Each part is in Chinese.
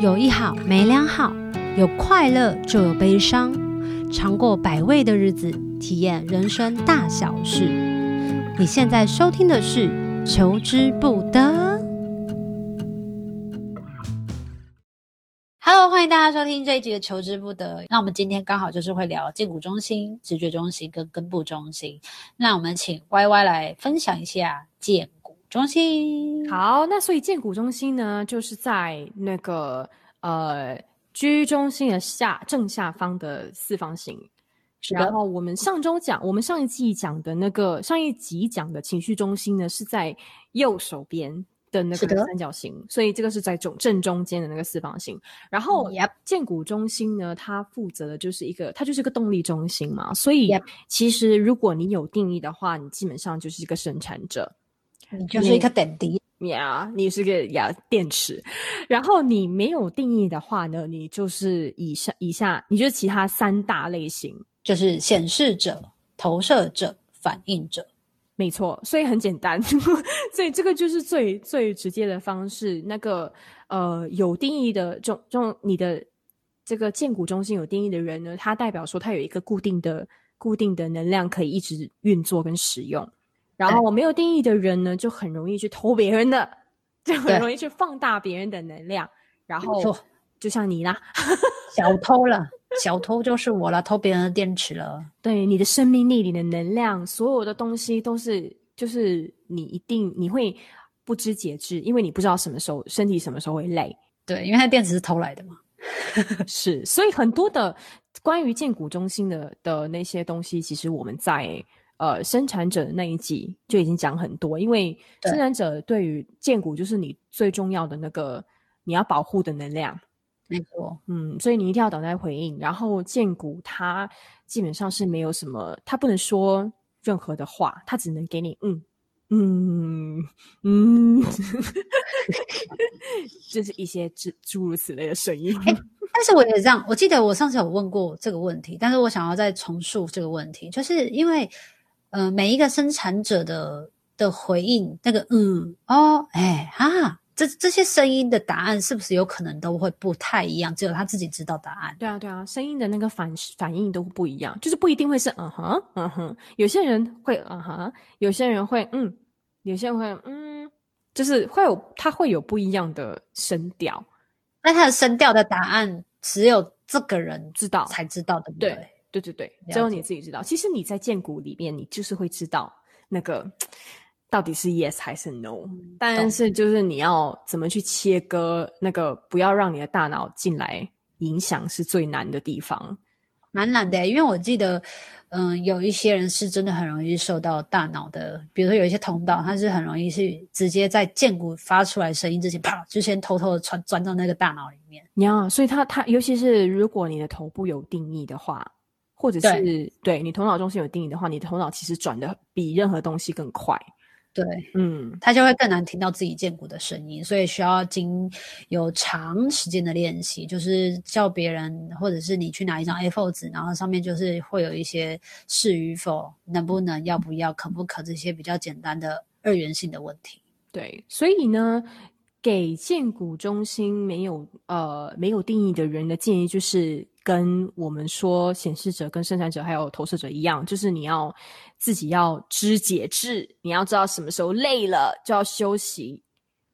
有一好没两好，有快乐就有悲伤，尝过百味的日子，体验人生大小事。你现在收听的是《求之不得》。Hello，欢迎大家收听这一集的《求之不得》。那我们今天刚好就是会聊荐骨中心、直觉中心跟根部中心。那我们请 Y Y 来分享一下荐中心。好，那所以建骨中心呢，就是在那个呃居中心的下正下方的四方形。然后我们上周讲，我们上一季讲的那个上一集讲的情绪中心呢，是在右手边的那个三角形，所以这个是在中正中间的那个四方形。然后建骨中心呢，它负责的就是一个，它就是个动力中心嘛。所以其实如果你有定义的话，你基本上就是一个生产者。你就是一个点滴呀，你是个呀电池。然后你没有定义的话呢，你就是以上以下，你就是其他三大类型，就是显示者、投射者、反应者。没错，所以很简单，所以这个就是最最直接的方式。那个呃有定义的中中，你的这个建骨中心有定义的人呢，他代表说他有一个固定的固定的能量可以一直运作跟使用。然后我没有定义的人呢，就很容易去偷别人的，就很容易去放大别人的能量。然后就像你啦，小偷了，小偷就是我了，偷别人的电池了。对，你的生命力、你的能量，所有的东西都是，就是你一定你会不知节制，因为你不知道什么时候身体什么时候会累。对，因为它电池是偷来的嘛。是，所以很多的关于荐股中心的的那些东西，其实我们在。呃，生产者的那一集就已经讲很多，因为生产者对于建股就是你最重要的那个你要保护的能量，没错，嗯，所以你一定要等待回应。然后建股它基本上是没有什么，它不能说任何的话，它只能给你嗯嗯嗯，就是一些诸诸如此类的声音。欸，但是我也这样，我记得我上次有问过这个问题，但是我想要再重述这个问题，就是因为。呃，每一个生产者的的回应，那个嗯哦哎啊，这这些声音的答案是不是有可能都会不太一样？只有他自己知道答案。对啊，对啊，声音的那个反反应都不一样，就是不一定会是嗯哼嗯哼，有些人会嗯哼，有些人会嗯，有些人会嗯，就是会有他会有不一样的声调。那他的声调的答案只有这个人知道才知道的，对。对对对对，只有你自己知道。其实你在建骨里面，你就是会知道那个到底是 yes 还是 no。嗯，但是就是你要怎么去切割那个，不要让你的大脑进来影响，是最难的地方。蛮难的，因为我记得，嗯，有一些人是真的很容易受到大脑的，比如说有一些通道，他是很容易是直接在剑骨发出来声音之前，啪，就先偷偷的钻钻到那个大脑里面。你要，所以他他，尤其是如果你的头部有定义的话。或者是对，对你头脑中心有定义的话，你的头脑其实转的比任何东西更快。对，嗯，他就会更难听到自己荐骨的声音，所以需要经有长时间的练习，就是叫别人，或者是你去拿一张 A4 纸，然后上面就是会有一些是与否、能不能、要不要、可不可这些比较简单的二元性的问题。对，所以呢，给荐骨中心没有呃没有定义的人的建议就是。跟我们说显示者、跟生产者还有投射者一样，就是你要自己要知节制，你要知道什么时候累了就要休息。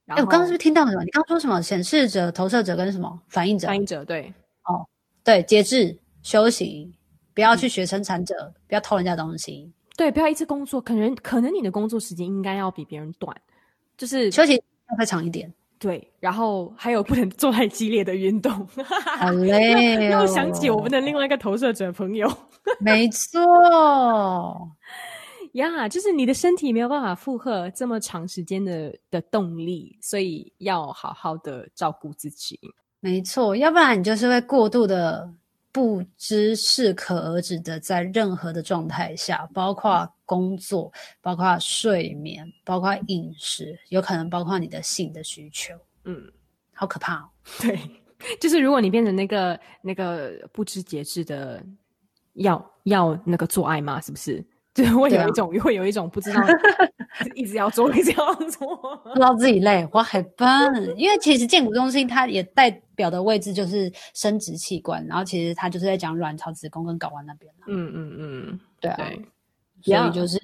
哎、欸，我刚刚是不是听到什么？你刚刚说什么？显示者、投射者跟什么反应者？反应者对。哦，对，节制休息，不要去学生产者，嗯、不要偷人家东西。对，不要一直工作，可能可能你的工作时间应该要比别人短，就是休息要再长一点。对，然后还有不能做太激烈的运动，好 累哦。又想起我们的另外一个投射者朋友，没错呀，yeah, 就是你的身体没有办法负荷这么长时间的的动力，所以要好好的照顾自己。没错，要不然你就是会过度的。不知适可而止的，在任何的状态下，包括工作，包括睡眠，包括饮食，有可能包括你的性的需求，嗯，好可怕哦。对，就是如果你变成那个那个不知节制的要，要要那个做爱吗？是不是？就会有一种，啊、会有一种不知道 一直要做，一直要做，不知道自己累，我很笨。因为其实建骨中心它也代表的位置就是生殖器官，然后其实它就是在讲卵巢、子宫跟睾丸那边。嗯嗯嗯，对啊。对所以就是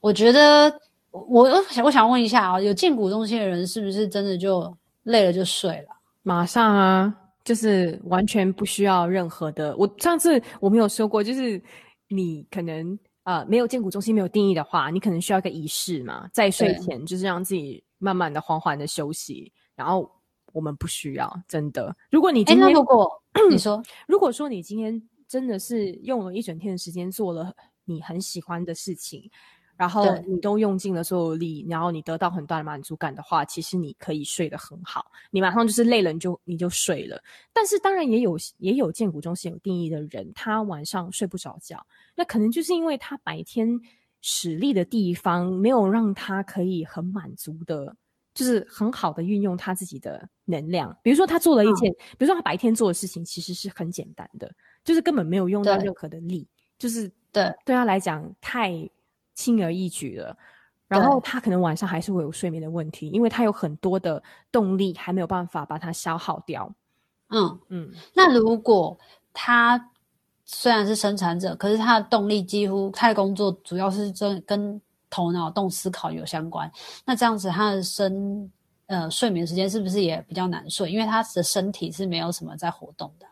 我觉得我我想我想问一下啊，有建骨中心的人是不是真的就累了就睡了？马上啊，就是完全不需要任何的。我上次我没有说过，就是你可能呃没有建骨中心没有定义的话，你可能需要一个仪式嘛，在睡前就是让自己慢慢的缓缓的休息，然后。我们不需要，真的。如果你今天，如果 你说，如果说你今天真的是用了一整天的时间做了你很喜欢的事情，然后你都用尽了所有力，然后你得到很大的满足感的话，其实你可以睡得很好。你马上就是累了，你就你就睡了。但是当然也有也有建骨中心有定义的人，他晚上睡不着觉，那可能就是因为他白天使力的地方没有让他可以很满足的。就是很好的运用他自己的能量，比如说他做了一件，嗯、比如说他白天做的事情其实是很简单的，就是根本没有用到任何的力，就是对对他来讲太轻而易举了。然后他可能晚上还是会有睡眠的问题，因为他有很多的动力还没有办法把它消耗掉。嗯嗯，那如果他虽然是生产者，可是他的动力几乎他的工作主要是跟跟。头脑动思考有相关，那这样子他的身呃睡眠时间是不是也比较难睡？因为他的身体是没有什么在活动的，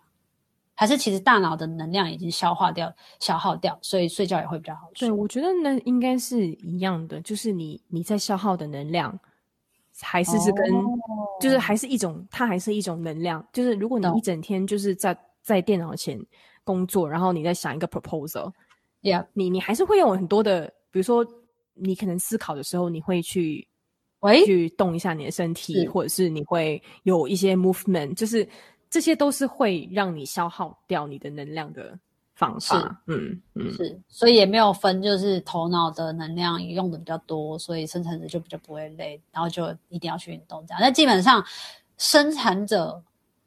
还是其实大脑的能量已经消化掉、消耗掉，所以睡觉也会比较好睡。对，我觉得呢应该是一样的，就是你你在消耗的能量还是是跟、哦、就是还是一种，它还是一种能量。就是如果你一整天就是在在电脑前工作，然后你在想一个 proposal，yeah，你你还是会有很多的，比如说。你可能思考的时候，你会去，喂，去动一下你的身体，或者是你会有一些 movement，就是这些都是会让你消耗掉你的能量的方式。嗯嗯，是，所以也没有分，就是头脑的能量也用的比较多，所以生产者就比较不会累，然后就一定要去运动这样。那基本上生产者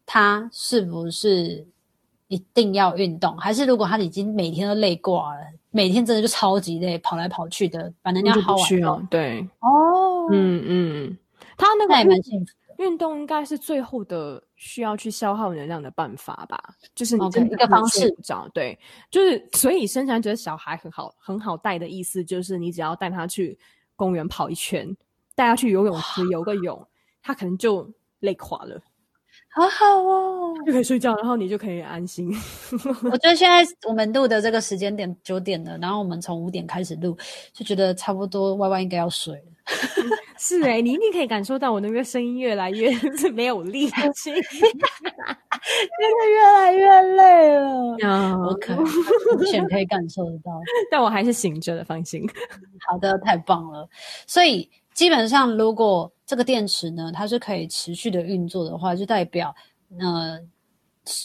他是不是一定要运动，还是如果他已经每天都累挂了？每天真的就超级累，跑来跑去的，把能量耗完了。对，哦，嗯嗯，他那个还蛮幸福的。运动应该是最后的需要去消耗能量的办法吧？就是你真的一个方式。对，就是所以生产者小孩很好很好带的意思，就是你只要带他去公园跑一圈，带他去游泳池游个泳，他可能就累垮了。好好哦，就可以睡觉，然后你就可以安心。我觉得现在我们录的这个时间点九点了，然后我们从五点开始录，就觉得差不多 Y Y 应该要睡了。是哎、欸，你一定可以感受到我那个声音越来越 是没有力气，真的越来越累了。我可完全可以感受得到，但我还是醒着的，放心。好的，太棒了。所以基本上，如果这个电池呢，它是可以持续的运作的话，就代表呃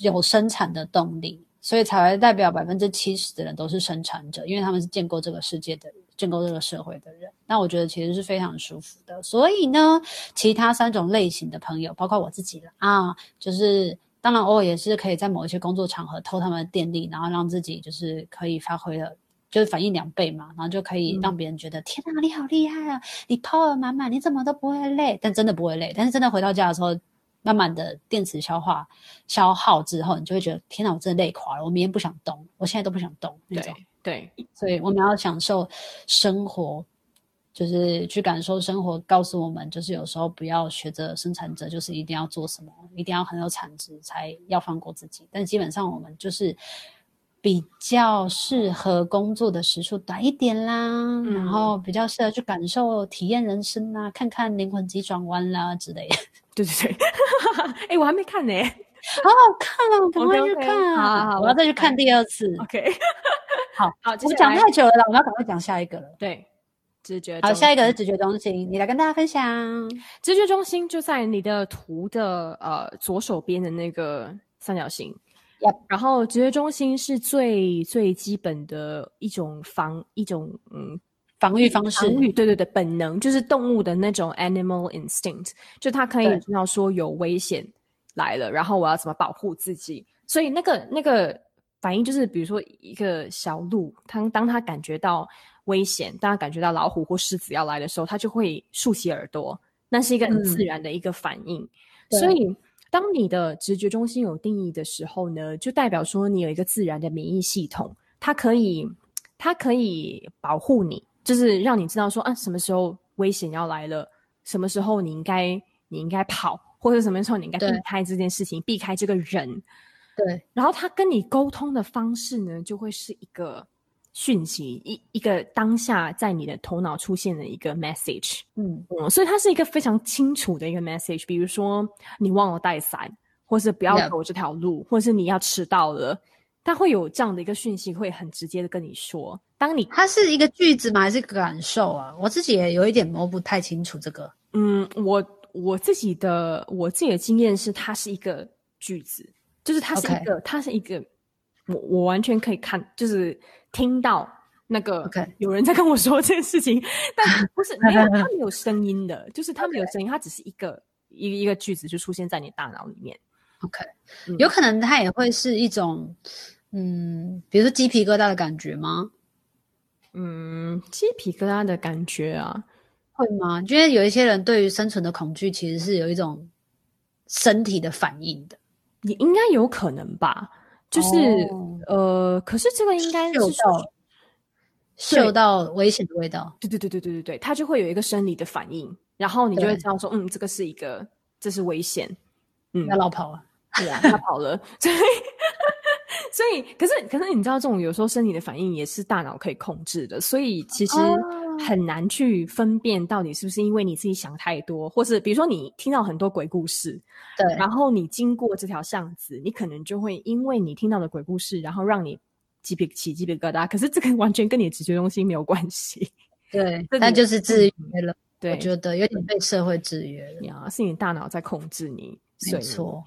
有生产的动力，所以才会代表百分之七十的人都是生产者，因为他们是见过这个世界的人，见过这个社会的人。那我觉得其实是非常舒服的。所以呢，其他三种类型的朋友，包括我自己了啊，就是当然偶尔也是可以在某一些工作场合偷他们的电力，然后让自己就是可以发挥的。就是反应两倍嘛，然后就可以让别人觉得、嗯、天哪，你好厉害啊！你 power 满满，你怎么都不会累？但真的不会累。但是真的回到家的时候，慢慢的电池消化消耗之后，你就会觉得天哪，我真的累垮了。我明天不想动，我现在都不想动。对对，所以我们要享受生活，就是去感受生活，告诉我们，就是有时候不要学着生产者，就是一定要做什么，一定要很有产值，才要放过自己。但基本上我们就是。比较适合工作的时数短一点啦，嗯、然后比较适合去感受、体验人生啦，看看灵魂急转弯啦之类的。对 对对，哎、欸，我还没看呢，好好看哦，赶快去看啊！好好好，我要再去看第二次。OK，好好，我讲太久了，我们要赶快讲下一个了。对，直觉。好，下一个是直觉中心，你来跟大家分享。直觉中心就在你的图的呃左手边的那个三角形。Yep. 然后直觉中心是最最基本的一种防一种嗯防御方式，防御对对对，本能就是动物的那种 animal instinct，就它可以知道说有危险来了，然后我要怎么保护自己。所以那个那个反应就是，比如说一个小鹿，它当它感觉到危险，当它感觉到老虎或狮子要来的时候，它就会竖起耳朵，那是一个很自然的一个反应。嗯、所以。当你的直觉中心有定义的时候呢，就代表说你有一个自然的免疫系统，它可以，它可以保护你，就是让你知道说啊，什么时候危险要来了，什么时候你应该你应该跑，或者什么时候你应该避开这件事情，避开这个人。对，然后他跟你沟通的方式呢，就会是一个。讯息一一个当下在你的头脑出现的一个 message，嗯嗯，所以它是一个非常清楚的一个 message。比如说你忘了带伞，或是不要走这条路.或是你要迟到了，他会有这样的一个讯息，会很直接的跟你说。当你它是一个句子吗？还是感受啊？我自己也有一点摸不太清楚这个。嗯，我我自己的我自己的经验是，它是一个句子，就是它是一个.它是一个，我我完全可以看，就是。听到那个有人在跟我说这件事情.但不是没有，它没有声音的，就是它没有声音，它只是一个一个一个句子就出现在你大脑里面。OK，、嗯、有可能它也会是一种，嗯，比如说鸡皮疙瘩的感觉吗？嗯，鸡皮疙瘩的感觉啊，会吗？因为有一些人对于生存的恐惧其实是有一种身体的反应的，你应该有可能吧。就是、哦、呃，可是这个应该是嗅到嗅到危险的味道，对对对对对对对，它就会有一个生理的反应，然后你就会知道说，嗯，这个是一个，这是危险，嗯，要老跑了，对啊，他跑了，所以所以，可是可是你知道，这种有时候生理的反应也是大脑可以控制的，所以其实。哦很难去分辨到底是不是因为你自己想太多，或是比如说你听到很多鬼故事，对，然后你经过这条巷子，你可能就会因为你听到的鬼故事，然后让你鸡皮起鸡皮疙瘩。可是这个完全跟你的直觉中心没有关系，对，那就是制约了。对，我觉得有点被社会制约了呀，是你大脑在控制你，没错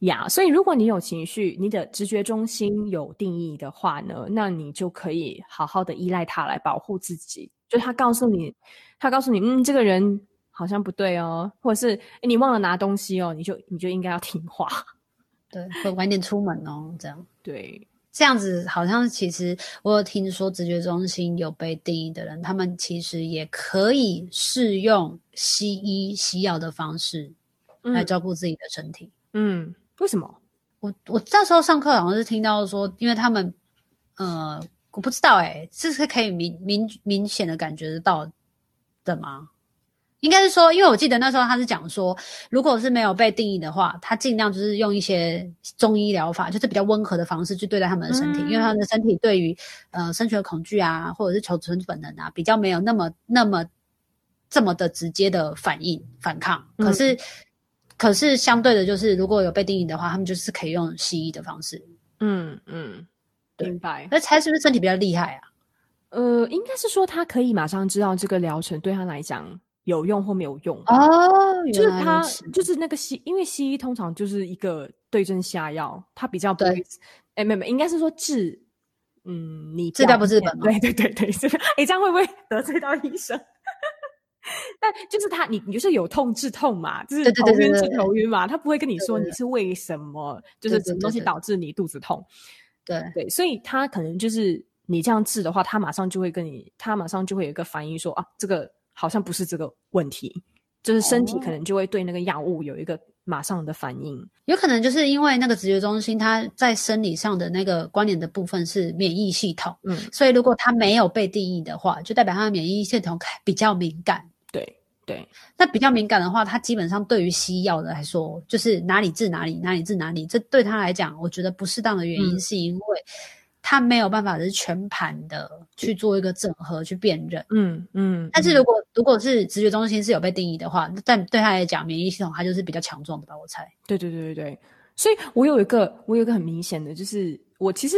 呀。所以如果你有情绪，你的直觉中心有定义的话呢，那你就可以好好的依赖它来保护自己。就他告诉你，他告诉你，嗯，这个人好像不对哦，或者是诶你忘了拿东西哦，你就你就应该要听话，对，会晚点出门哦，这样，对，这样子好像其实我有听说直觉中心有被定义的人，他们其实也可以适用西医西药的方式来照顾自己的身体。嗯，为什么？我我那时候上课好像是听到说，因为他们呃。我不知道哎，这是可以明明明显的感觉得到的吗？应该是说，因为我记得那时候他是讲说，如果是没有被定义的话，他尽量就是用一些中医疗法，就是比较温和的方式去对待他们的身体，嗯、因为他们的身体对于呃生存恐惧啊，或者是求存本能啊，比较没有那么那么这么的直接的反应反抗。可是、嗯、可是相对的，就是如果有被定义的话，他们就是可以用西医的方式。嗯嗯。嗯明白，那猜是不是身体比较厉害啊？呃，应该是说他可以马上知道这个疗程对他来讲有用或没有用哦。就是他就是那个西，因为西医通常就是一个对症下药，他比较不会。哎，没没，应该是说治，嗯，你治标不治本嘛。对对对对，是。哎，这样会不会得罪到医生？但就是他，你你就是有痛治痛嘛，就是头晕治头晕嘛，他不会跟你说你是为什么，就是什么东西导致你肚子痛。对对，所以他可能就是你这样治的话，他马上就会跟你，他马上就会有一个反应说啊，这个好像不是这个问题，就是身体可能就会对那个药物有一个马上的反应。有可能就是因为那个直觉中心，它在生理上的那个关联的部分是免疫系统，嗯，所以如果它没有被定义的话，就代表它的免疫系统比较敏感。对。那比较敏感的话，他基本上对于西药的来说，就是哪里治哪里，哪里治哪里。这对他来讲，我觉得不适当的原因，是因为他没有办法是全盘的去做一个整合、去辨认。嗯嗯。但是如果如果是直觉中心是有被定义的话，但对他来讲，免疫系统它就是比较强壮的吧？我猜。对对对对对。所以我有一个，我有一个很明显的，就是我其实，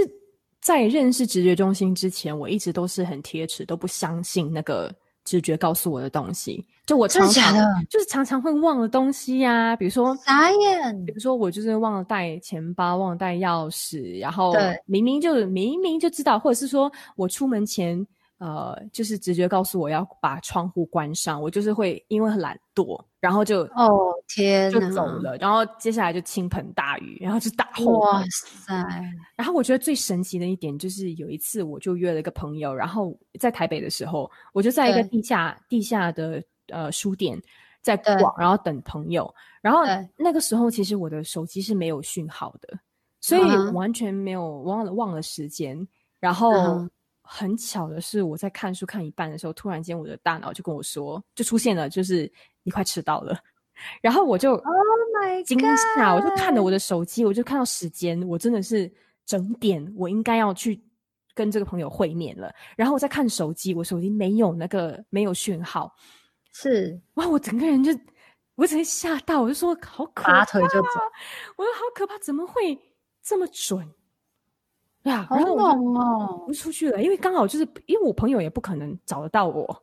在认识直觉中心之前，我一直都是很铁齿，都不相信那个。直觉告诉我的东西，就我常常就是常常会忘了东西呀、啊，比如说傻眼，比如说我就是忘了带钱包，忘了带钥匙，然后明明就明明就知道，或者是说我出门前。呃，就是直觉告诉我要把窗户关上，我就是会因为很懒惰，然后就哦天，就走了，然后接下来就倾盆大雨，然后就大祸。哇塞！然后我觉得最神奇的一点就是有一次我就约了一个朋友，然后在台北的时候，我就在一个地下地下的呃书店，在逛，然后等朋友。然后那个时候其实我的手机是没有讯号的，所以完全没有忘了忘了时间。然后很巧的是，我在看书看一半的时候，突然间我的大脑就跟我说，就出现了，就是你快迟到了。然后我就，Oh my 惊吓，我就看着我的手机，我就看到时间，我真的是整点，我应该要去跟这个朋友会面了。然后我在看手机，我手机没有那个没有讯号，是哇，我整个人就我整个吓到，我就说好可怕，拔腿就走，我说好可怕，怎么会这么准？呀，好猛哦！我就出去了，因为刚好就是因为我朋友也不可能找得到我，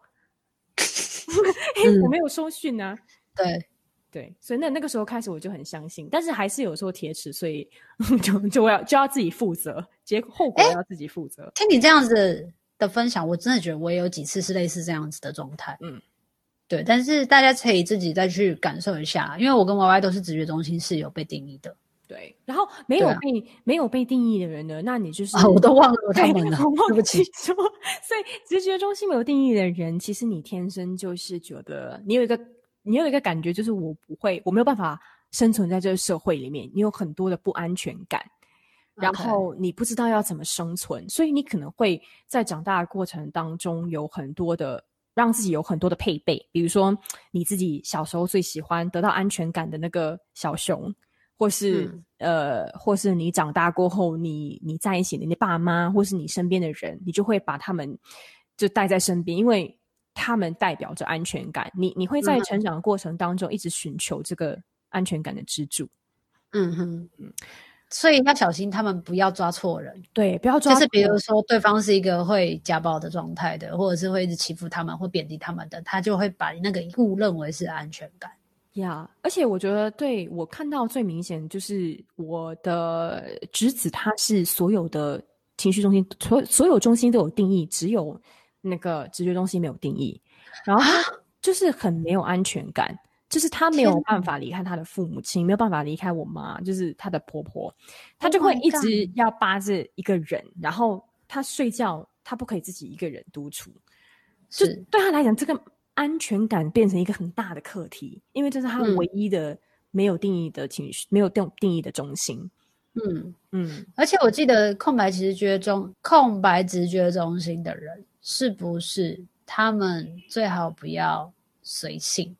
因为我没有收讯啊，对。对，所以那那个时候开始我就很相信，但是还是有时候铁齿，所以 就就要就要自己负责，结果后果要自己负责。听你这样子的分享，我真的觉得我也有几次是类似这样子的状态。嗯，对，但是大家可以自己再去感受一下，因为我跟 Y Y 都是直觉中心是有被定义的。对，然后没有被、啊、没有被定义的人呢，那你就是、啊、我都忘了他们了，对不起。说，所以直觉中心没有定义的人，其实你天生就是觉得你有一个。你有一个感觉，就是我不会，我没有办法生存在这个社会里面。你有很多的不安全感然后你不知道要怎么生存，所以你可能会在长大的过程当中有很多的让自己有很多的配备，比如说你自己小时候最喜欢得到安全感的那个小熊，或是、嗯、呃，或是你长大过后，你你在一起的你爸妈，或是你身边的人，你就会把他们就带在身边，因为。他们代表着安全感，你你会在成长的过程当中一直寻求这个安全感的支柱。嗯哼，嗯，所以要小心他们不要抓错人，对，不要抓错人。就是比如说对方是一个会家暴的状态的，或者是会一直欺负他们或贬低他们的，他就会把那个误认为是安全感。呀，yeah, 而且我觉得对我看到最明显就是我的侄子，他是所有的情绪中心，所所有中心都有定义，只有。那个直觉中心没有定义，然后他就是很没有安全感，啊、就是他没有办法离开他的父母亲，没有办法离开我妈，就是他的婆婆，他就会一直要扒着一个人，Oh、然后他睡觉他不可以自己一个人独处，是就对他来讲，这个安全感变成一个很大的课题，因为这是他唯一的没有定义的情绪，嗯、没有定定义的中心。嗯嗯，而且我记得空白直觉中空白直觉中心的人。是不是他们最好不要随性，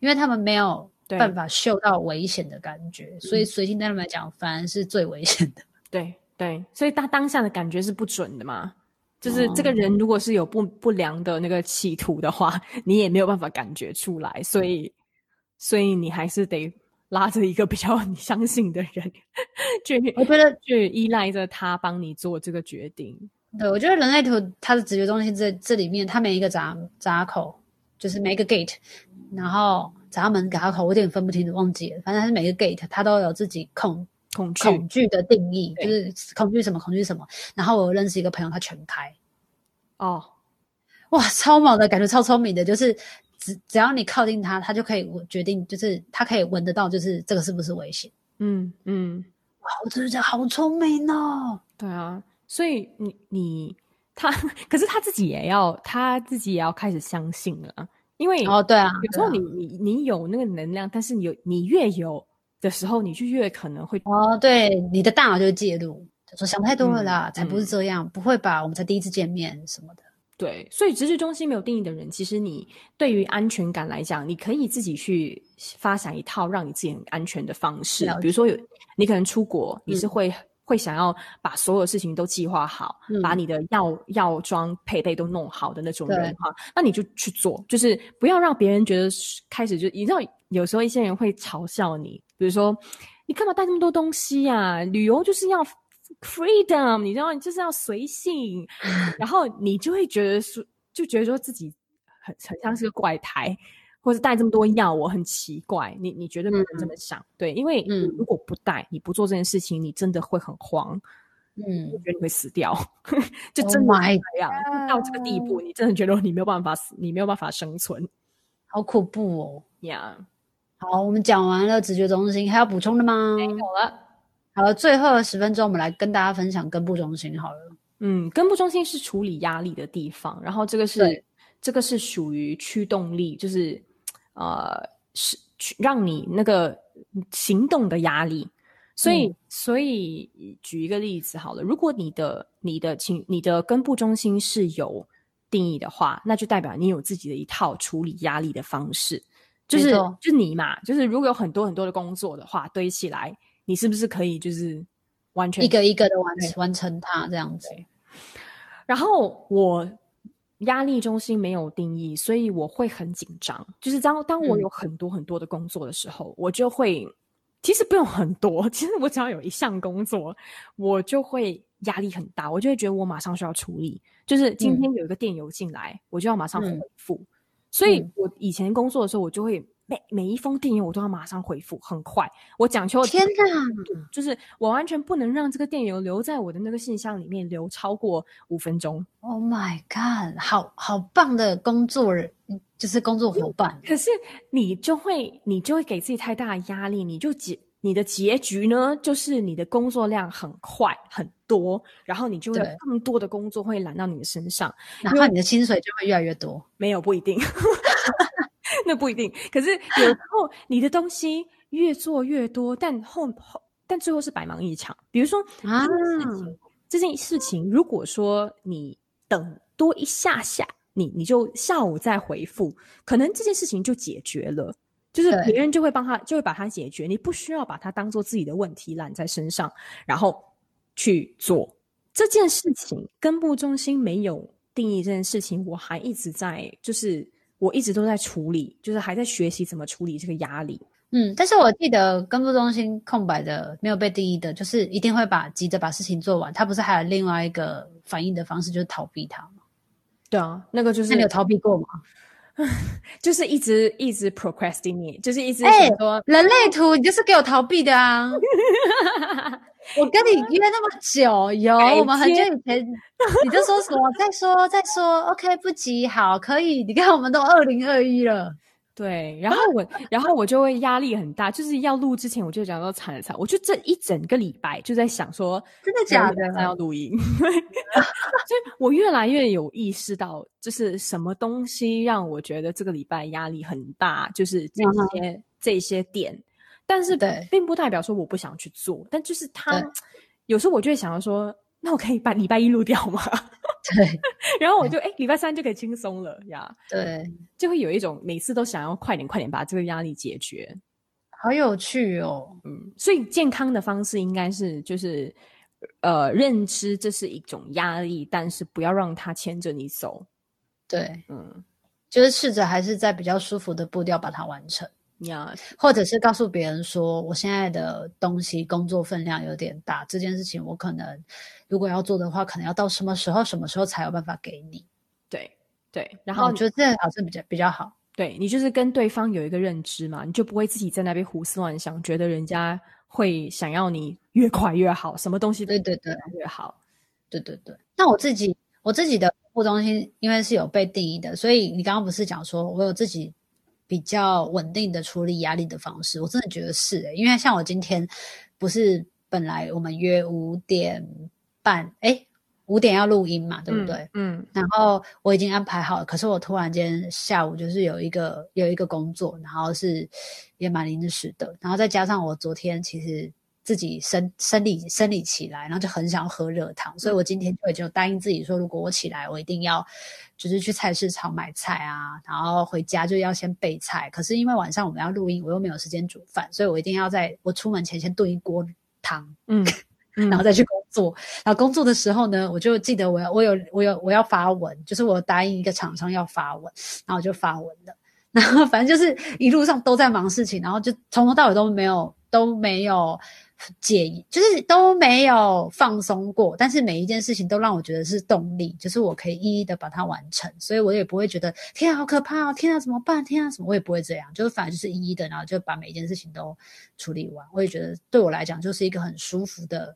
因为他们没有办法嗅到危险的感觉，所以随性对他们来讲反而是最危险的。对对，所以他当下的感觉是不准的嘛？就是这个人如果是有不不良的那个企图的话，你也没有办法感觉出来，所以所以你还是得拉着一个比较你相信的人，去我觉得去依赖着他帮你做这个决定。对，我觉得人类图它的直觉中心在这里面，它每一个闸闸口就是每一个 gate，然后闸门闸口，我有点分不清楚，忘记了。反正它是每个 gate，它都有自己恐恐惧恐惧的定义，就是恐惧什么恐惧什么。然后我认识一个朋友，他全开。哦，哇，超猛的感觉，超聪明的，就是只只要你靠近他，他就可以决定，就是他可以闻得到，就是这个是不是危险。嗯嗯，哇，我真的觉得好聪明哦。对啊。所以你你他，可是他自己也要他自己也要开始相信了，因为哦对啊，有时候你你你有那个能量，但是你有你越有的时候，你就越可能会哦，对，你的大脑就会介入，就说想太多了啦，嗯、才不是这样，嗯、不会吧？我们才第一次见面什么的。对，所以直觉中心没有定义的人，其实你对于安全感来讲，你可以自己去发展一套让你自己很安全的方式，比如说有你可能出国，你是会。嗯会想要把所有事情都计划好，嗯、把你的药药妆配备都弄好的那种人哈，那你就去做，就是不要让别人觉得开始就你知道，有时候一些人会嘲笑你，比如说你干嘛带这么多东西呀、啊？旅游就是要 freedom，你知道，你就是要随性，然后你就会觉得说，就觉得说自己很很像是个怪胎。或者带这么多药，我很奇怪。你你绝对不能这么想，嗯、对，因为你如果不带，嗯、你不做这件事情，你真的会很慌。嗯，我觉得你会死掉，就真的这样到这个地步，你真的觉得你没有办法死，你没有办法生存，好恐怖哦。呀.好，我们讲完了直觉中心，还要补充的吗？没有了。好了，最后十分钟，我们来跟大家分享根部中心好了。嗯，根部中心是处理压力的地方，然后这个是这个是属于驱动力，就是。呃是去让你那个行动的压力。所以，嗯、所以举一个例子好了，如果你的你的情你的根部中心是有定义的话，那就代表你有自己的一套处理压力的方式。就是就你嘛，就是如果有很多很多的工作的话堆起来，你是不是可以就是完全一个一个的完完成它这样子？然后我压力中心没有定义，所以我会很紧张。就是当当我有很多很多的工作的时候，嗯、我就会。其实不用很多，其实我只要有一项工作，我就会压力很大，我就会觉得我马上需要处理。就是今天有一个电邮进来，嗯、我就要马上回复。嗯、所以我以前工作的时候，我就会每每一封电邮我都要马上回复，很快。我讲求天哪，就是我完全不能让这个电邮留在我的那个信箱里面留超过五分钟。Oh my god，好好棒的工作人。就是工作伙伴，可是你就会，你就会给自己太大的压力，你就结，你的结局呢，就是你的工作量很快很多，然后你就会更多的工作会揽到你的身上，然后你的薪水就会越来越多。没有，不一定，那不一定。可是有时候你的东西越做越多，但后后，但最后是百忙一场。比如说啊，这件事情，如果说你等多一下下。你你就下午再回复，可能这件事情就解决了，就是别人就会帮他，就会把它解决。你不需要把它当做自己的问题揽在身上，然后去做这件事情。根部中心没有定义这件事情，我还一直在，就是我一直都在处理，就是还在学习怎么处理这个压力。嗯，但是我记得工作中心空白的没有被定义的，就是一定会把急着把事情做完。他不是还有另外一个反应的方式，就是逃避他吗？对啊，那个就是那你有逃避过吗？就是一直一直 procrastinate，就是一直说、欸、人类图，你就是给我逃避的啊！我跟你约那么久，有我们很久以前，你就说什么？再说再说，OK，不急，好，可以。你看，我们都二零二一了。对，然后我，然后我就会压力很大，就是要录之前，我就讲到惨了惨，我就这一整个礼拜就在想说，真的假的？要录音，所以我越来越有意识到，就是什么东西让我觉得这个礼拜压力很大，就是这些、嗯、这些点，但是并不代表说我不想去做，但就是他有时候我就会想要说，那我可以把礼拜一录掉吗？对，然后我就哎，礼拜三就可以轻松了呀。对，就会有一种每次都想要快点快点把这个压力解决，好有趣哦。嗯，所以健康的方式应该是就是呃，认知这是一种压力，但是不要让它牵着你走。对，嗯，就是试着还是在比较舒服的步调把它完成。呀，或者是告诉别人说，我现在的东西工作分量有点大，这件事情我可能如果要做的话，可能要到什么时候、什么时候才有办法给你。对对，然后我觉得这样好像比较比较好。对，你就是跟对方有一个认知嘛，你就不会自己在那边胡思乱想，觉得人家会想要你越快越好，什么东西对对对越好。对对对。那我自己我自己的服务中心因为是有被定义的，所以你刚刚不是讲说我有自己。比较稳定的处理压力的方式，我真的觉得是因为像我今天不是本来我们约五点半，诶，五点要录音嘛，对不对？嗯。嗯，然后我已经安排好了，可是我突然间下午就是有一个有一个工作，然后是也蛮临时的，然后再加上我昨天其实。自己生生理生理起来，然后就很想要喝热汤，所以我今天就已经答应自己说，如果我起来，我一定要就是去菜市场买菜啊，然后回家就要先备菜。可是因为晚上我们要录音，我又没有时间煮饭，所以我一定要在我出门前先炖一锅汤，嗯，然后再去工作。然后工作的时候呢，我就记得我要我有我有我要发文，就是我答应一个厂商要发文，然后我就发文了。然后反正就是一路上都在忙事情，然后就从头到尾都没有都没有。介意就是都没有放松过，但是每一件事情都让我觉得是动力，就是我可以一一的把它完成，所以我也不会觉得天啊好可怕哦，天啊怎么办？天啊什么？我也不会这样，就是反正就是一一的，然后就把每一件事情都处理完。我也觉得对我来讲就是一个很舒服的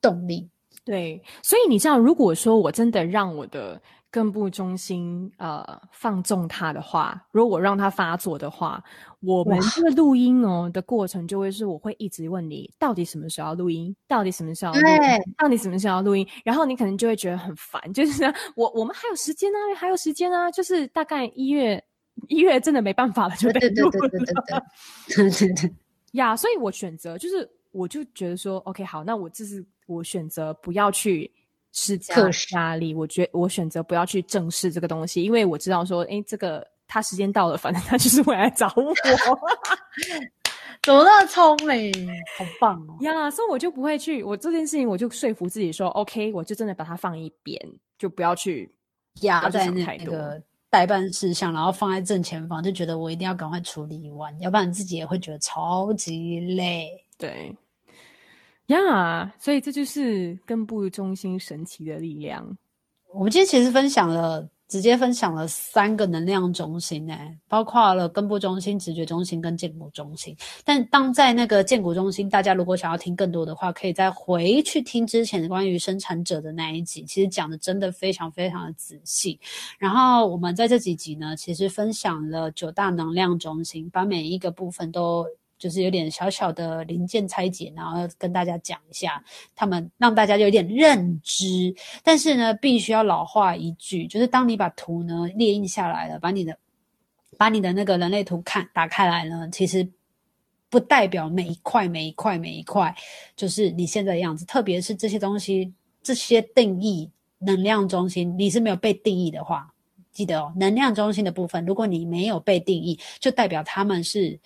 动力。对，所以你知道，如果说我真的让我的。根部中心呃放纵它的话，如果我让它发作的话，我们这。个录音哦的过程就会是我会一直问你到底什么时候要录音，到底什么时候录音，对到底什么时候要录音，然后你可能就会觉得很烦，就是我我们还有时间啊，还有时间啊，就是大概一月一月真的没办法了，就对对对对对对对对对。呀，所以我选择就是，我就觉得说，OK，好，那我这是我选择不要去施加压力，我觉我选择不要去正视这个东西，因为我知道说，哎，这个他时间到了，反正他就是会来找我。怎么那么聪明，好棒哦！呀，所以我就不会去，我这件事情我就说服自己说，OK，我就真的把它放一边，就不要去压在那个待办事项，然后放在正前方，就觉得我一定要赶快处理完，要不然自己也会觉得超级累。对，呀，所以这就是根部中心神奇的力量。我们今天其实分享了。直接分享了三个能量中心，诶，包括了根部中心、直觉中心跟建骨中心。但当在那个建骨中心，大家如果想要听更多的话，可以再回去听之前关于生产者的那一集，其实讲的真的非常非常的仔细。然后我们在这几集呢，其实分享了九大能量中心，把每一个部分都。就是有点小小的零件拆解，然后跟大家讲一下，他们让大家有点认知。但是呢，必须要老话一句，就是当你把图呢列印下来了，把你的把你的那个人类图看打开来呢，其实不代表每一块每一块每一块就是你现在的样子。特别是这些东西，这些定义能量中心，你是没有被定义的话，记得哦，能量中心的部分，如果你没有被定义，就代表他们是。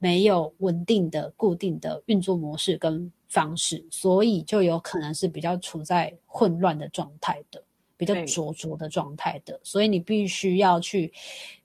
没有稳定的、固定的运作模式跟方式，所以就有可能是比较处在混乱的状态的，比较灼灼的状态的。所以你必须要去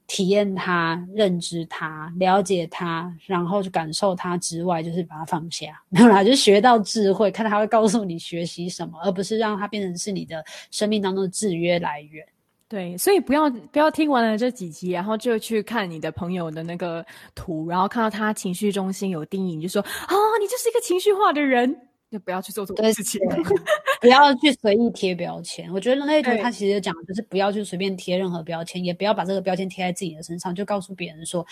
体验它、认知它、了解它，然后去感受它之外，就是把它放下，没有啦，就学到智慧，看它会告诉你学习什么，而不是让它变成是你的生命当中的制约来源。对，所以不要不要听完了这几集，然后就去看你的朋友的那个图，然后看到他情绪中心有定义，你就说啊、哦，你就是一个情绪化的人，就不要去做这种事情，不要去随意贴标签。我觉得人类图他其实讲的就是不要去随便贴任何标签，也不要把这个标签贴在自己的身上，就告诉别人说，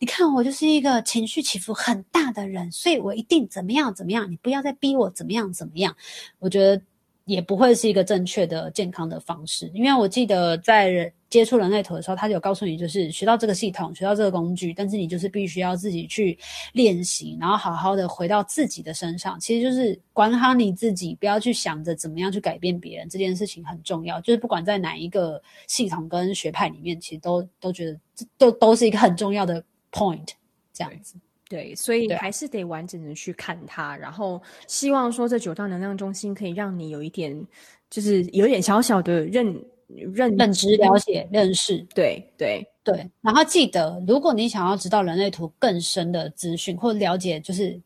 你看我就是一个情绪起伏很大的人，所以我一定怎么样怎么样，你不要再逼我怎么样怎么样。我觉得。也不会是一个正确的健康的方式，因为我记得在接触人类图的时候，他有告诉你，就是学到这个系统，学到这个工具，但是你就是必须要自己去练习，然后好好的回到自己的身上，其实就是管好你自己，不要去想着怎么样去改变别人，这件事情很重要。就是不管在哪一个系统跟学派里面，其实都都觉得这都都是一个很重要的 point，这样子。对，所以还是得完整的去看它，然后希望说这九大能量中心可以让你有一点，就是有一点小小的认认认知、了解、认识。对对对，然后记得，如果你想要知道人类图更深的资讯，或了解就是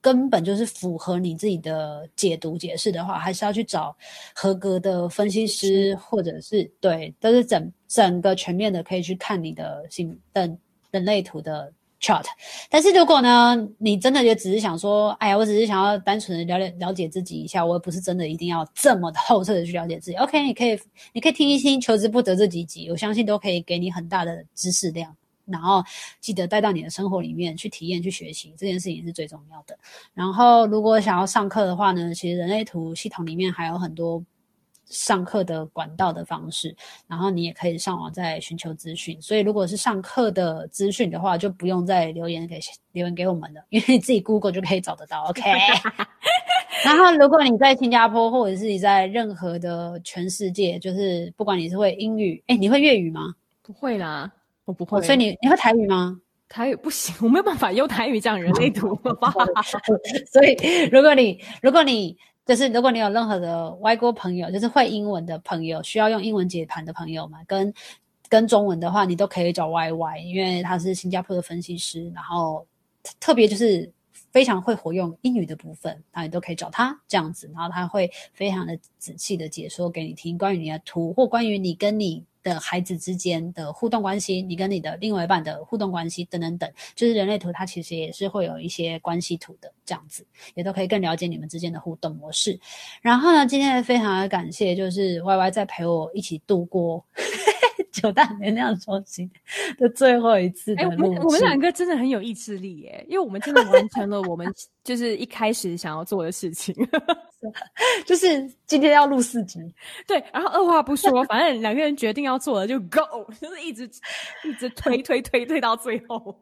根本就是符合你自己的解读解释的话，还是要去找合格的分析师，或者是对，都是整整个全面的，可以去看你的心的人类图的。chart，但是如果呢，你真的也只是想说，哎呀，我只是想要单纯的了解了解自己一下，我也不是真的一定要这么透彻的去了解自己。OK，你可以，你可以听一听《求之不得》这几集，我相信都可以给你很大的知识量，然后记得带到你的生活里面去体验、去学习，这件事情是最重要的。然后，如果想要上课的话呢，其实人类图系统里面还有很多。上课的管道的方式，然后你也可以上网再寻求资讯。所以如果是上课的资讯的话，就不用再留言给留言给我们了，因为你自己 Google 就可以找得到。OK。然后如果你在新加坡，或者是你在任何的全世界，就是不管你是会英语，诶，你会粤语吗？不会啦，我不会。所以你你会台语吗？台语不行，我没有办法用台语讲人类图，好不好？所以如果你如果你就是如果你有任何的外国朋友，就是会英文的朋友，需要用英文解盘的朋友嘛，跟跟中文的话，你都可以找 Y Y，因为他是新加坡的分析师，然后特别就是非常会活用英语的部分，那你都可以找他这样子，然后他会非常的仔细的解说给你听，关于你的图或关于你跟你。的孩子之间的互动关系，你跟你的另外一半的互动关系等等等，就是人类图它其实也是会有一些关系图的这样子，也都可以更了解你们之间的互动模式。然后呢，今天非常的感谢，就是 Y Y 在陪我一起度过 九大能量中心的最后一次我们我们两个真的很有意志力耶，因为我们真的完成了我们 就是一开始想要做的事情。就是今天要录四集，对，然后二话不说，反正两个人决定要做的就 go，就是一直一直推推推推到最后，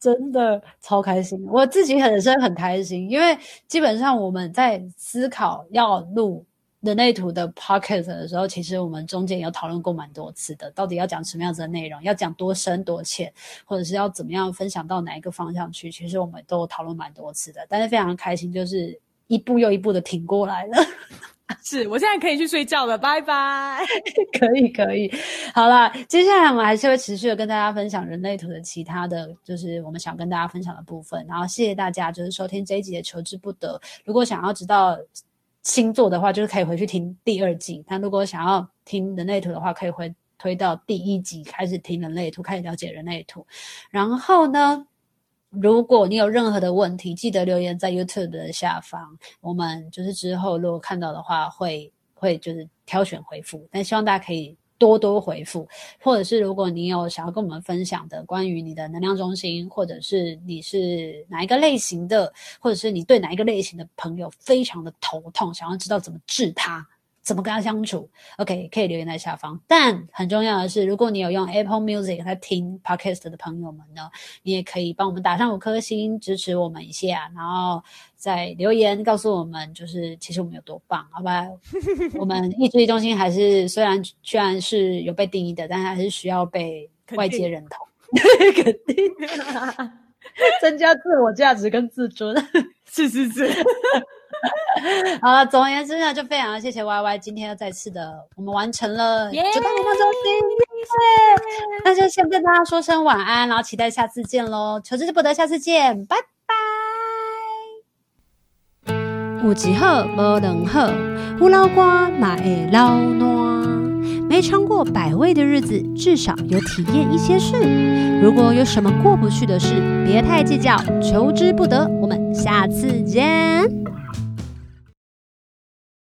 真的超开心，我自己本身很开心，因为基本上我们在思考要录。人类图的 podcast 的时候，其实我们中间有讨论过蛮多次的，到底要讲什么样子的内容，要讲多深多浅，或者是要怎么样分享到哪一个方向去，其实我们都讨论蛮多次的。但是非常开心，就是一步又一步的挺过来了。是我现在可以去睡觉了，拜拜。可以可以，好了，接下来我们还是会持续的跟大家分享人类图的其他的就是我们想跟大家分享的部分。然后谢谢大家，就是收听这一集的求之不得。如果想要知道。星座的话，就是可以回去听第二季。那如果想要听人类图的话，可以回推到第一集开始听人类图，开始了解人类图。然后呢，如果你有任何的问题，记得留言在 YouTube 的下方。我们就是之后如果看到的话，会会就是挑选回复。但希望大家可以。多多回复，或者是如果你有想要跟我们分享的关于你的能量中心，或者是你是哪一个类型的，或者是你对哪一个类型的朋友非常的头痛，想要知道怎么治他。怎么跟他相处？OK，可以留言在下方。但很重要的是，如果你有用 Apple Music 在听 Podcast 的朋友们呢，你也可以帮我们打上五颗星，支持我们一下，然后再留言告诉我们，就是其实我们有多棒，好吧？我们意志力中心还是虽然虽然是有被定义的，但还是需要被外界认同，肯定，增加自我价值跟自尊，是是是。好了，总而言之呢，就非常的谢谢 Y Y，今天又再次的我们完成了九大文化中心，那就先跟大家说声晚安，然后期待下次见喽，求之不得，下次见，拜拜。有一好无两好，有老瓜嘛会老烂，没尝过百味的日子，至少有体验一些事。如果有什么过不去的事，别太计较，求之不得。我们下次见。